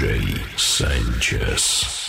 DJ Sanchess.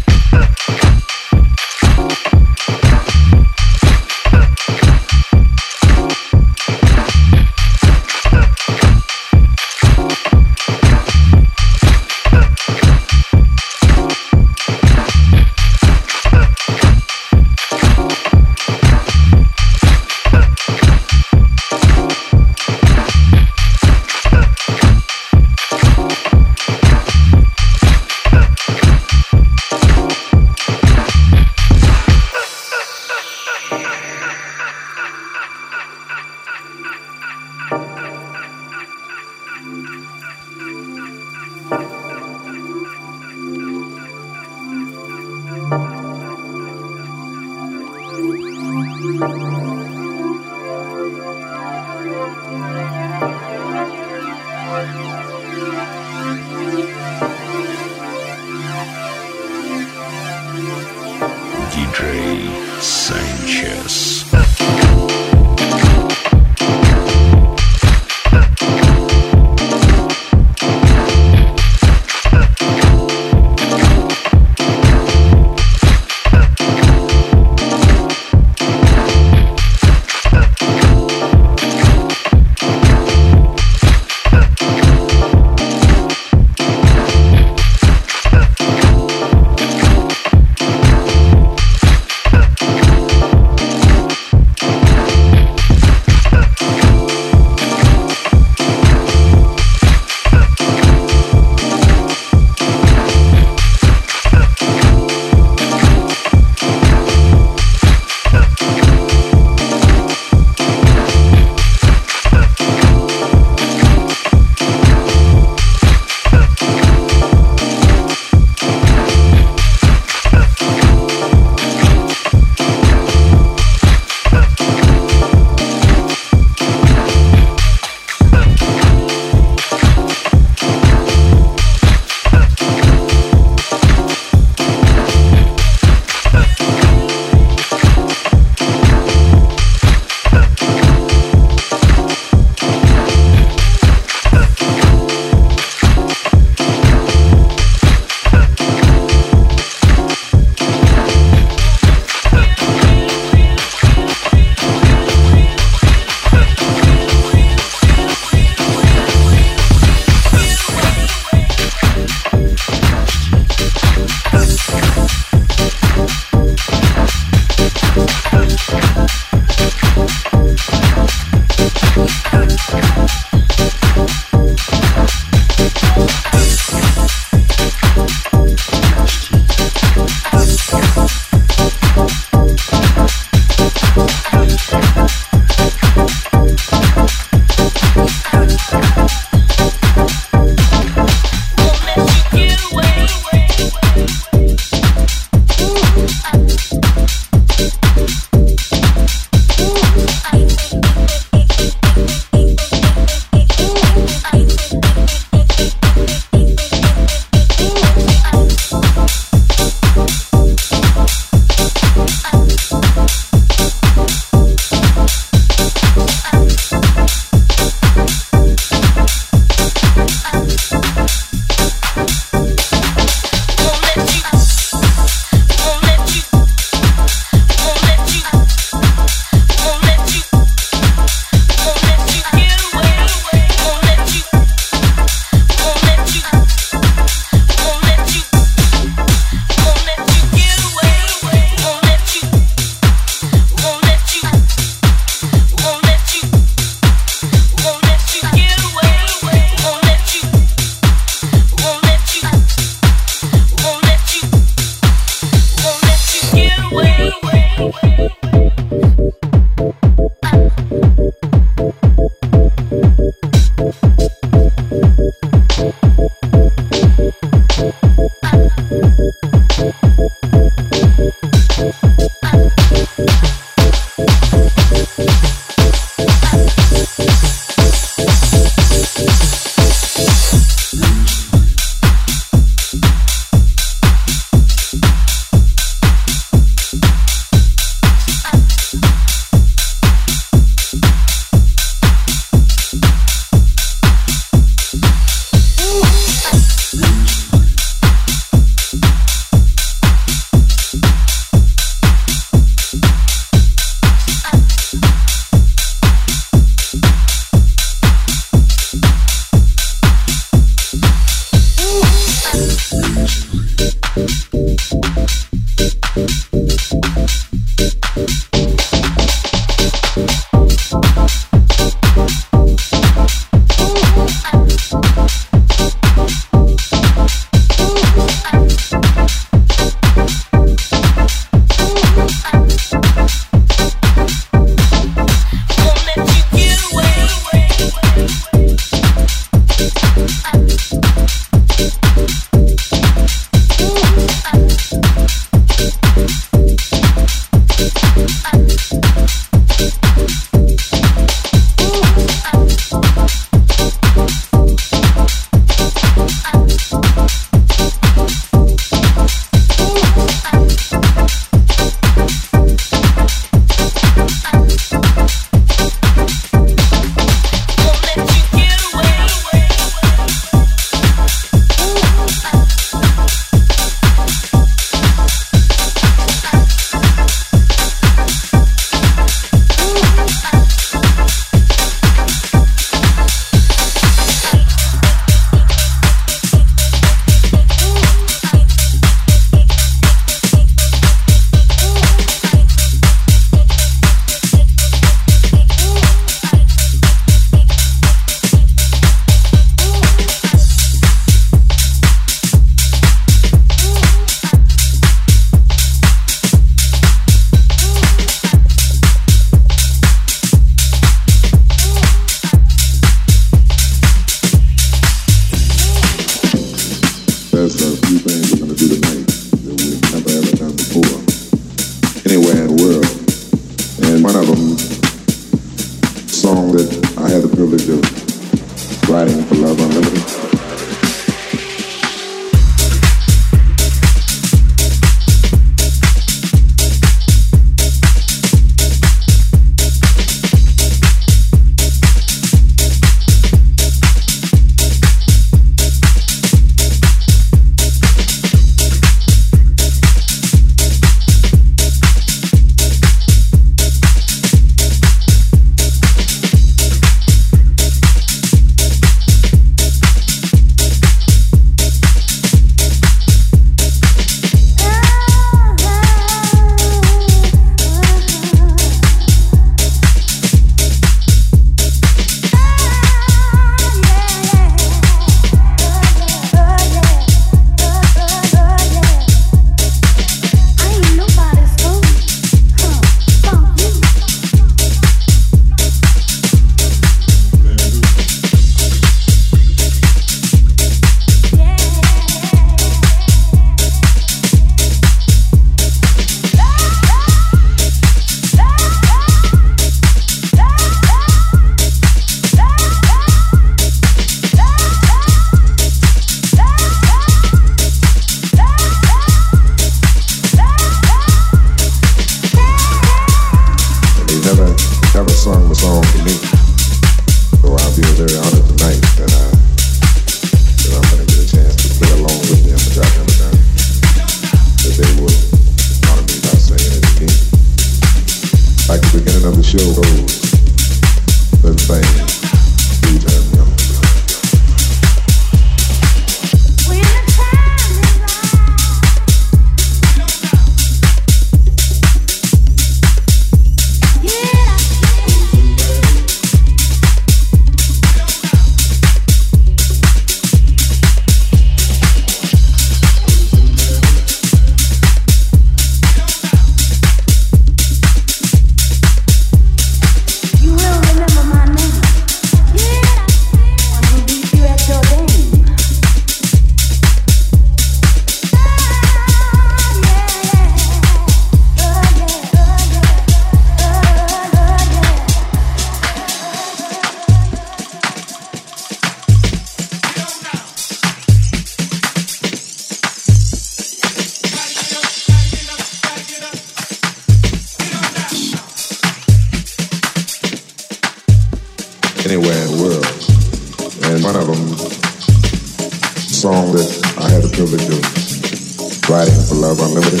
Unlimited.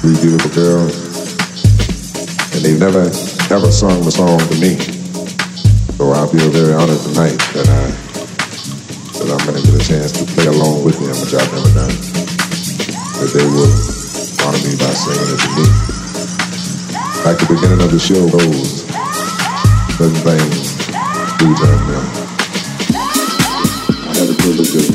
Three beautiful girls. And they've never, ever sung the song to me. So I feel very honored tonight that I that I'm gonna get a chance to play along with them, which I've never done. That they will honor me by singing it to me. Like the beginning of the show goes, certain things do them. I had to feel good.